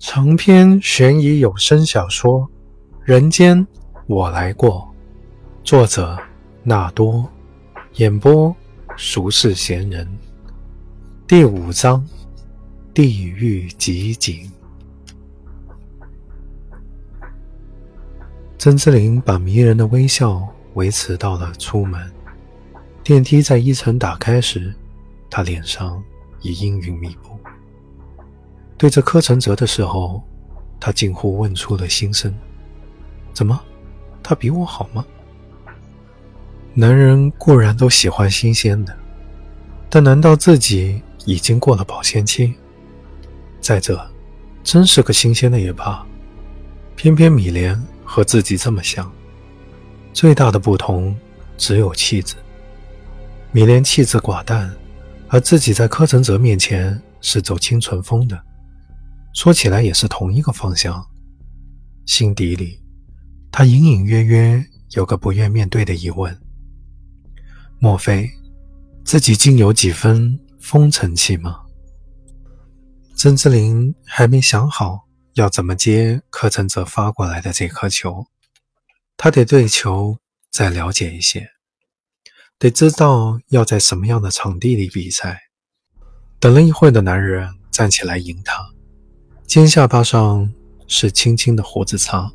长篇悬疑有声小说《人间我来过》，作者纳多，演播俗世闲人，第五章：地狱集锦。曾之琳把迷人的微笑维持到了出门。电梯在一层打开时，她脸上已阴云密布。对着柯承泽的时候，他近乎问出了心声：“怎么，他比我好吗？”男人固然都喜欢新鲜的，但难道自己已经过了保鲜期？再者，真是个新鲜的也罢。偏偏米莲和自己这么像，最大的不同只有气质。米莲气质寡淡，而自己在柯承泽面前是走清纯风的。说起来也是同一个方向，心底里，他隐隐约约有个不愿面对的疑问：莫非自己竟有几分风尘气吗？曾之琳还没想好要怎么接柯承泽发过来的这颗球，他得对球再了解一些，得知道要在什么样的场地里比赛。等了一会的男人站起来迎他。尖下巴上是轻轻的胡子擦，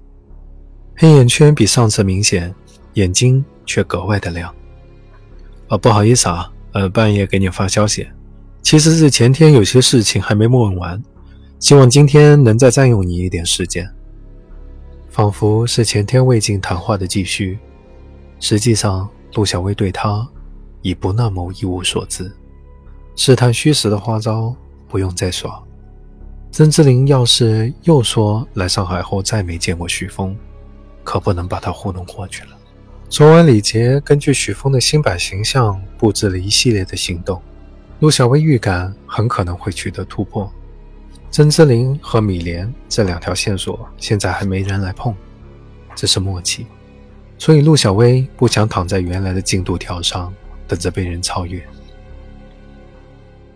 黑眼圈比上次明显，眼睛却格外的亮。哦，不好意思啊，呃，半夜给你发消息，其实是前天有些事情还没问完，希望今天能再占用你一点时间。仿佛是前天未尽谈话的继续，实际上陆小薇对他已不那么一无所知，试探虚实的花招不用再耍。曾志林要是又说来上海后再没见过许峰，可不能把他糊弄过去了。昨晚李杰根据许峰的新版形象布置了一系列的行动，陆小薇预感很可能会取得突破。曾志林和米莲这两条线索现在还没人来碰，这是默契，所以陆小薇不想躺在原来的进度条上等着被人超越。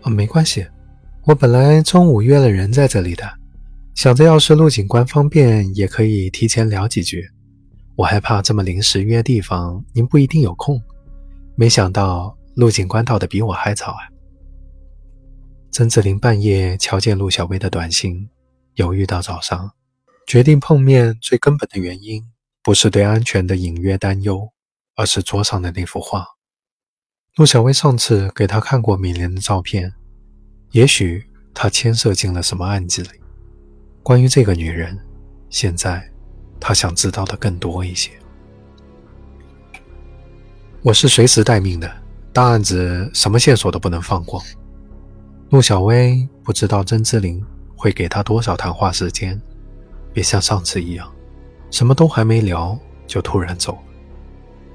啊，没关系。我本来中午约了人在这里的，想着要是陆警官方便，也可以提前聊几句。我害怕这么临时约地方，您不一定有空。没想到陆警官到的比我还早啊！曾子林半夜瞧见陆小薇的短信，犹豫到早上，决定碰面。最根本的原因不是对安全的隐约担忧，而是桌上的那幅画。陆小薇上次给他看过米莲的照片。也许他牵涉进了什么案子里。关于这个女人，现在他想知道的更多一些。我是随时待命的，大案子什么线索都不能放过。陆小薇不知道曾之琳会给他多少谈话时间，别像上次一样，什么都还没聊就突然走。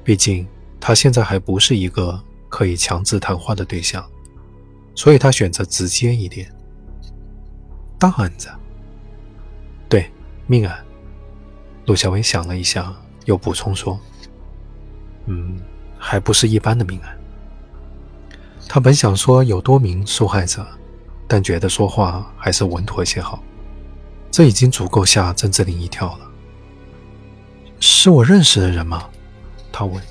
毕竟他现在还不是一个可以强制谈话的对象。所以他选择直接一点。大案子，对，命案。陆小薇想了一下，又补充说：“嗯，还不是一般的命案。”他本想说有多名受害者，但觉得说话还是稳妥些好。这已经足够吓曾志林一跳了。是我认识的人吗？他问。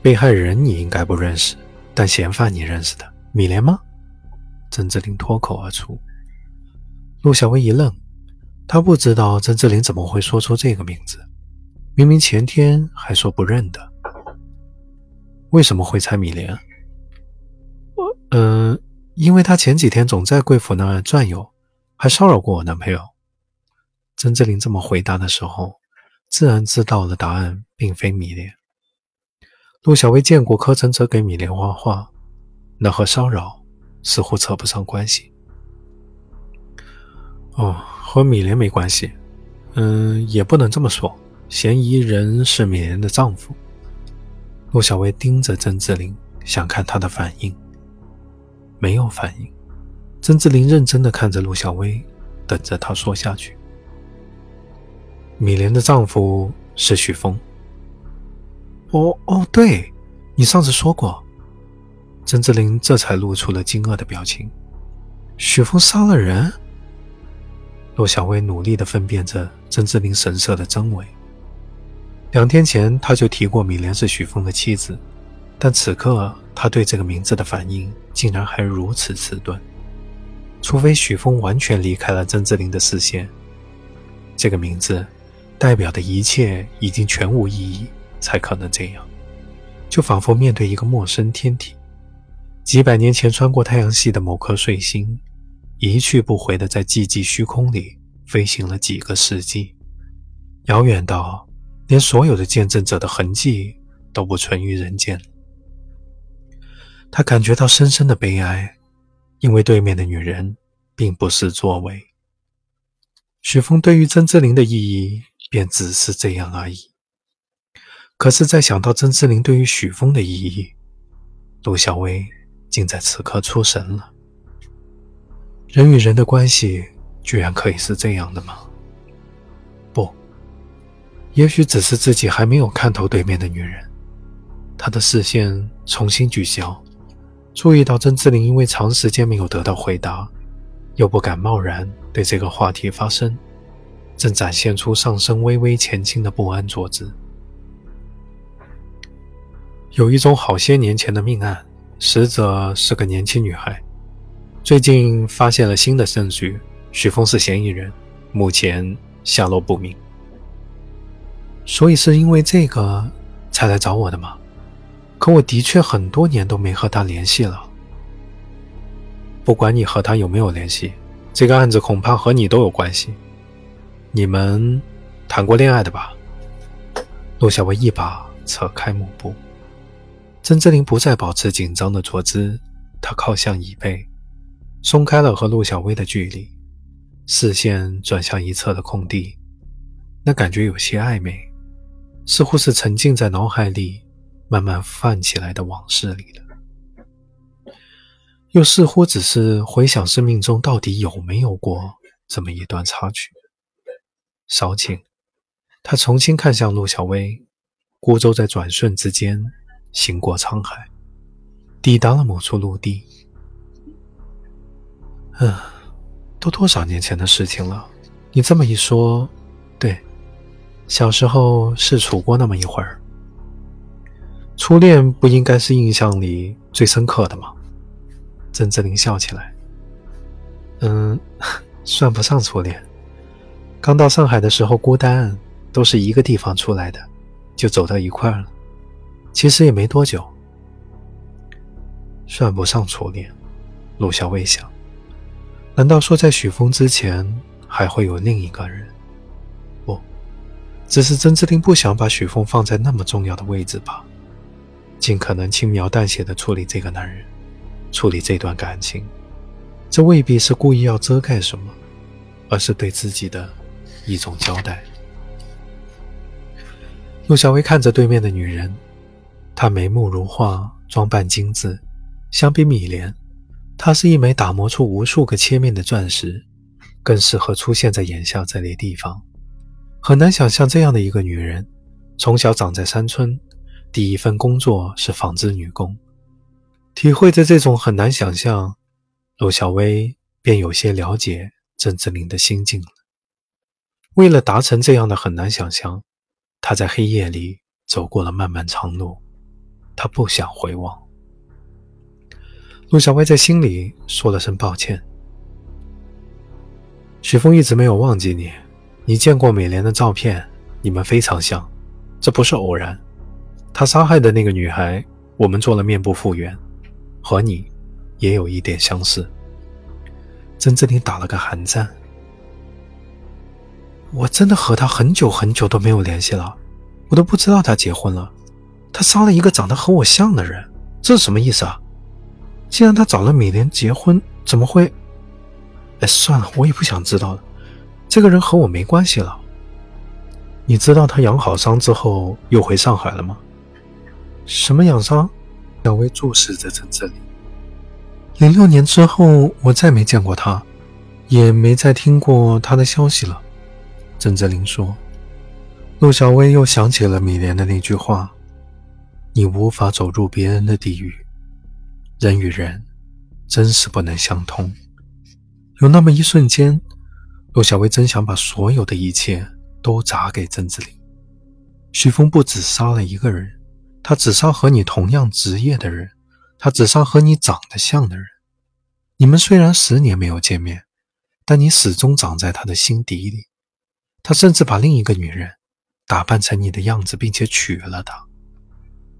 被害人你应该不认识。但嫌犯你认识的米莲吗？曾志林脱口而出。陆小薇一愣，她不知道曾志林怎么会说出这个名字，明明前天还说不认得。为什么会猜米莲？我……嗯，因为他前几天总在贵府那儿转悠，还骚扰过我男朋友。曾志林这么回答的时候，自然知道了答案并非米莲。陆小薇见过柯承泽给米莲画画，那和骚扰似乎扯不上关系。哦，和米莲没关系。嗯，也不能这么说。嫌疑人是米莲的丈夫。陆小薇盯着曾志林，想看他的反应，没有反应。曾志林认真的看着陆小薇，等着他说下去。米莲的丈夫是许峰。哦哦，对，你上次说过。曾志林这才露出了惊愕的表情。许峰杀了人？陆小薇努力地分辨着曾志林神色的真伪。两天前，他就提过米莲是许峰的妻子，但此刻他对这个名字的反应竟然还如此迟钝。除非许峰完全离开了曾志林的视线，这个名字代表的一切已经全无意义，才可能这样。就仿佛面对一个陌生天体，几百年前穿过太阳系的某颗彗星，一去不回的在寂寂虚空里飞行了几个世纪，遥远到连所有的见证者的痕迹都不存于人间。他感觉到深深的悲哀，因为对面的女人并不是作为。许峰对于曾志林的意义，便只是这样而已。可是，在想到曾志林对于许峰的意义，陆小薇竟在此刻出神了。人与人的关系，居然可以是这样的吗？不，也许只是自己还没有看透对面的女人。他的视线重新聚焦，注意到曾志林因为长时间没有得到回答，又不敢贸然对这个话题发声，正展现出上身微微前倾的不安坐姿。有一宗好些年前的命案，死者是个年轻女孩。最近发现了新的证据，许峰是嫌疑人，目前下落不明。所以是因为这个才来找我的吗？可我的确很多年都没和他联系了。不管你和他有没有联系，这个案子恐怕和你都有关系。你们谈过恋爱的吧？陆小薇一把扯开幕布。曾志林不再保持紧张的坐姿，他靠向椅背，松开了和陆小薇的距离，视线转向一侧的空地，那感觉有些暧昧，似乎是沉浸在脑海里慢慢泛起来的往事里了，又似乎只是回想生命中到底有没有过这么一段插曲。稍顷，他重新看向陆小薇，孤舟在转瞬之间。行过沧海，抵达了某处陆地。嗯，都多少年前的事情了。你这么一说，对，小时候是处过那么一会儿。初恋不应该是印象里最深刻的吗？曾志林笑起来。嗯，算不上初恋。刚到上海的时候孤单，都是一个地方出来的，就走到一块了。其实也没多久，算不上初恋。陆小薇想，难道说在许峰之前还会有另一个人？不，只是曾志林不想把许峰放在那么重要的位置吧，尽可能轻描淡写的处理这个男人，处理这段感情。这未必是故意要遮盖什么，而是对自己的一种交代。陆小薇看着对面的女人。她眉目如画，装扮精致。相比米莲，她是一枚打磨出无数个切面的钻石，更适合出现在眼下这类地方。很难想象这样的一个女人，从小长在山村，第一份工作是纺织女工。体会着这种很难想象，陆小薇便有些了解郑志林的心境了。为了达成这样的很难想象，她在黑夜里走过了漫漫长路。他不想回望。陆小薇在心里说了声抱歉。许峰一直没有忘记你，你见过美莲的照片，你们非常像，这不是偶然。他杀害的那个女孩，我们做了面部复原，和你也有一点相似。曾志林打了个寒战。我真的和他很久很久都没有联系了，我都不知道他结婚了。他杀了一个长得和我像的人，这是什么意思啊？既然他找了米莲结婚，怎么会？哎，算了，我也不想知道了。这个人和我没关系了。你知道他养好伤之后又回上海了吗？什么养伤？小薇注视着陈志林。零六年之后，我再没见过他，也没再听过他的消息了。郑志林说。陆小薇又想起了米莲的那句话。你无法走入别人的地狱，人与人真是不能相通。有那么一瞬间，陆小薇真想把所有的一切都砸给曾志林。徐峰不止杀了一个人，他只杀和你同样职业的人，他只杀和你长得像的人。你们虽然十年没有见面，但你始终长在他的心底里。他甚至把另一个女人打扮成你的样子，并且娶了她。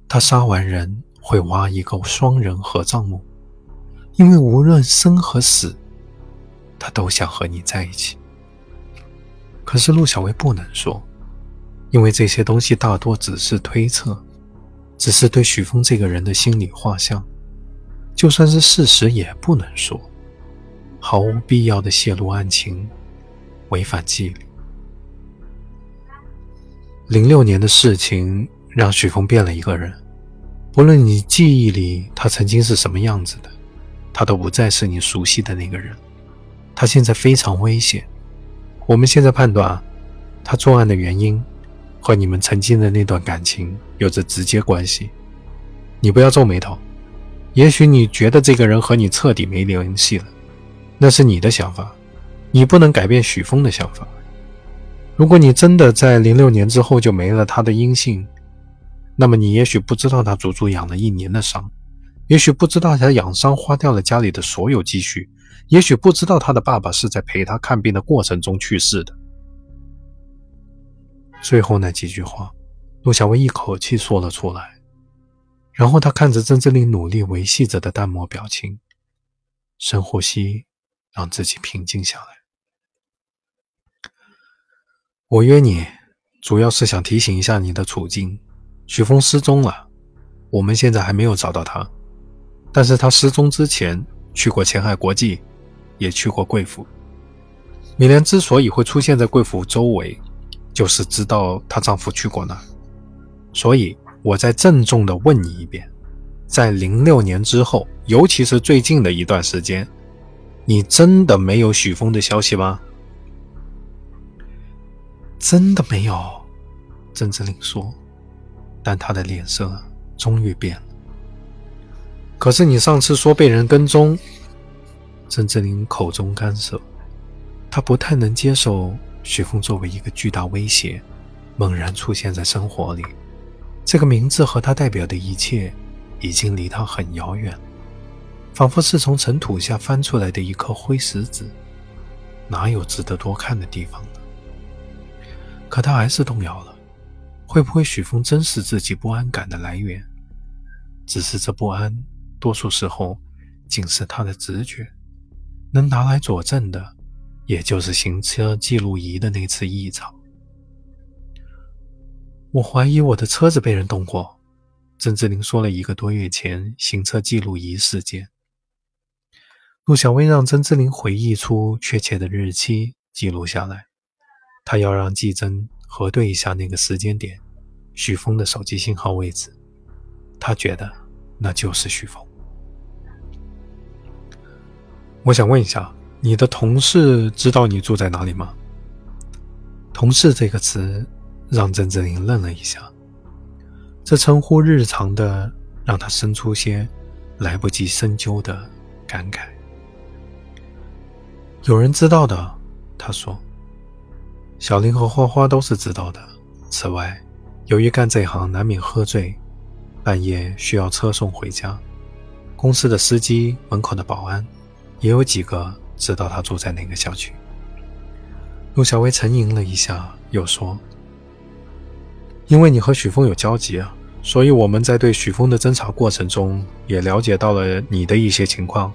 他杀完人会挖一个双人合葬墓，因为无论生和死，他都想和你在一起。可是陆小薇不能说，因为这些东西大多只是推测，只是对许峰这个人的心理画像。就算是事实也不能说，毫无必要的泄露案情，违反纪律。零六年的事情让许峰变了一个人，不论你记忆里他曾经是什么样子的，他都不再是你熟悉的那个人。他现在非常危险。我们现在判断，他作案的原因和你们曾经的那段感情有着直接关系。你不要皱眉头。也许你觉得这个人和你彻底没联系了，那是你的想法，你不能改变许峰的想法。如果你真的在零六年之后就没了他的音信，那么你也许不知道他足足养了一年的伤，也许不知道他养伤花掉了家里的所有积蓄，也许不知道他的爸爸是在陪他看病的过程中去世的。最后那几句话，陆小薇一口气说了出来。然后他看着曾志林努力维系着的淡漠表情，深呼吸，让自己平静下来。我约你，主要是想提醒一下你的处境。许峰失踪了，我们现在还没有找到他。但是他失踪之前去过前海国际，也去过贵府。米莲之所以会出现在贵府周围，就是知道她丈夫去过那，所以。我再郑重地问你一遍，在零六年之后，尤其是最近的一段时间，你真的没有许峰的消息吗？真的没有，郑志林说，但他的脸色终于变了。可是你上次说被人跟踪，郑志林口中干涉，他不太能接受许峰作为一个巨大威胁，猛然出现在生活里。这个名字和他代表的一切，已经离他很遥远，仿佛是从尘土下翻出来的一颗灰石子，哪有值得多看的地方呢？可他还是动摇了，会不会许峰真是自己不安感的来源？只是这不安，多数时候仅是他的直觉，能拿来佐证的，也就是行车记录仪的那次异常。我怀疑我的车子被人动过。曾志林说了一个多月前行车记录仪事件。陆小薇让曾志林回忆出确切的日期，记录下来。他要让季真核对一下那个时间点许峰的手机信号位置。他觉得那就是许峰。我想问一下，你的同事知道你住在哪里吗？同事这个词。让郑志林愣了一下，这称呼日常的，让他生出些来不及深究的感慨。有人知道的，他说。小林和花花都是知道的。此外，由于干这行难免喝醉，半夜需要车送回家，公司的司机、门口的保安，也有几个知道他住在哪个小区。陆小薇沉吟了一下，又说。因为你和许峰有交集啊，所以我们在对许峰的侦查过程中也了解到了你的一些情况，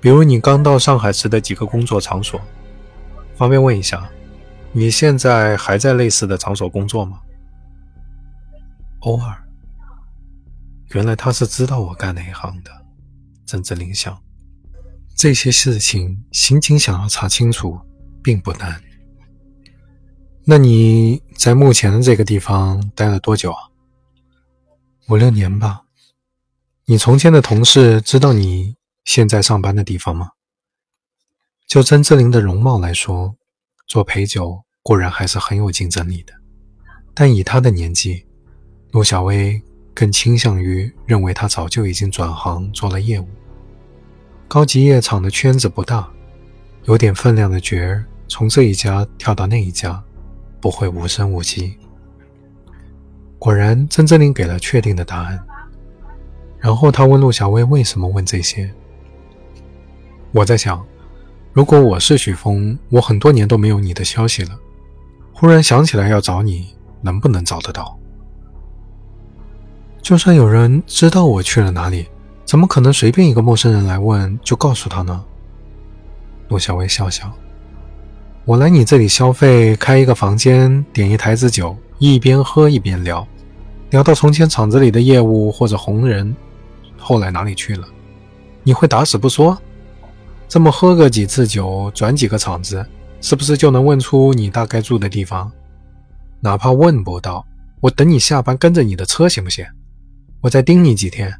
比如你刚到上海时的几个工作场所。方便问一下，你现在还在类似的场所工作吗？偶尔。原来他是知道我干哪一行的。郑志林想，这些事情刑警想要查清楚并不难。那你在目前的这个地方待了多久啊？五六年吧。你从前的同事知道你现在上班的地方吗？就曾志林的容貌来说，做陪酒固然还是很有竞争力的，但以他的年纪，陆小薇更倾向于认为他早就已经转行做了业务。高级夜场的圈子不大，有点分量的角儿。从这一家跳到那一家，不会无声无息。果然，曾志林给了确定的答案。然后他问陆小薇为什么问这些。我在想，如果我是许峰，我很多年都没有你的消息了，忽然想起来要找你，能不能找得到？就算有人知道我去了哪里，怎么可能随便一个陌生人来问就告诉他呢？陆小薇笑笑，我来你这里消费，开一个房间，点一台子酒，一边喝一边聊，聊到从前厂子里的业务或者红人。后来哪里去了？你会打死不说？这么喝个几次酒，转几个场子，是不是就能问出你大概住的地方？哪怕问不到，我等你下班跟着你的车行不行？我再盯你几天，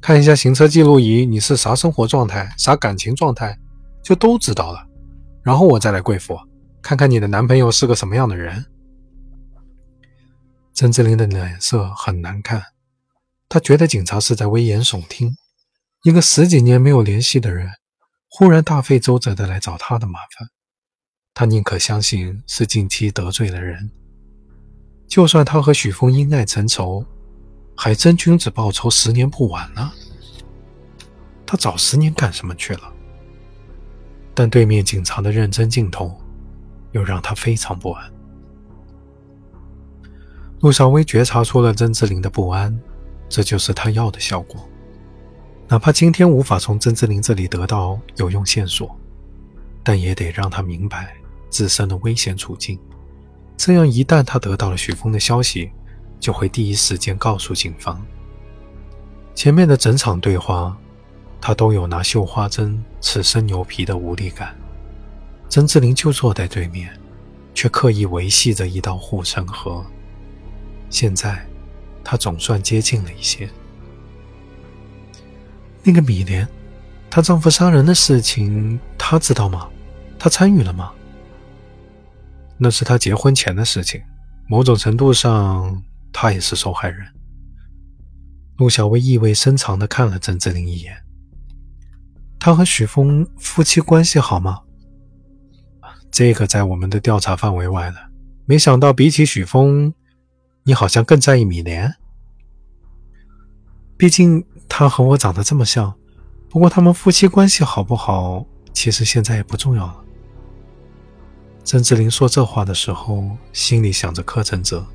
看一下行车记录仪，你是啥生活状态，啥感情状态，就都知道了。然后我再来贵府，看看你的男朋友是个什么样的人。曾志林的脸色很难看。他觉得警察是在危言耸听，一个十几年没有联系的人，忽然大费周折的来找他的麻烦，他宁可相信是近期得罪了人。就算他和许峰因爱成仇，还真君子报仇，十年不晚呢。他早十年干什么去了？但对面警察的认真镜头，又让他非常不安。陆小薇觉察出了曾志林的不安。这就是他要的效果，哪怕今天无法从曾志林这里得到有用线索，但也得让他明白自身的危险处境。这样，一旦他得到了许峰的消息，就会第一时间告诉警方。前面的整场对话，他都有拿绣花针刺生牛皮的无力感。曾志林就坐在对面，却刻意维系着一道护城河。现在。她总算接近了一些。那个米莲，她丈夫杀人的事情，她知道吗？她参与了吗？那是她结婚前的事情，某种程度上，他也是受害人。陆小薇意味深长地看了郑志林一眼。他和许峰夫妻关系好吗？这个在我们的调查范围外了。没想到，比起许峰。你好像更在意米莲，毕竟他和我长得这么像。不过他们夫妻关系好不好，其实现在也不重要了。曾志林说这话的时候，心里想着柯承泽，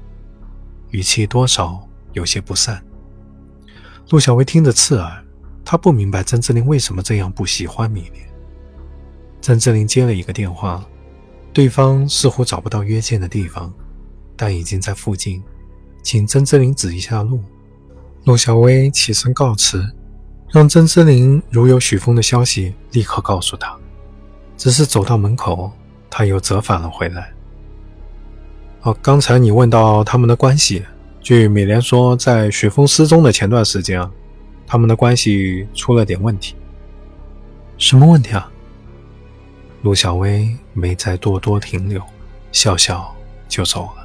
语气多少有些不善。陆小薇听着刺耳，她不明白曾志林为什么这样不喜欢米莲。曾志林接了一个电话，对方似乎找不到约见的地方，但已经在附近。请曾志林指一下路。陆小薇起身告辞，让曾志林如有许峰的消息，立刻告诉他。只是走到门口，他又折返了回来。哦，刚才你问到他们的关系，据美莲说，在雪峰失踪的前段时间啊，他们的关系出了点问题。什么问题啊？陆小薇没再多多停留，笑笑就走了。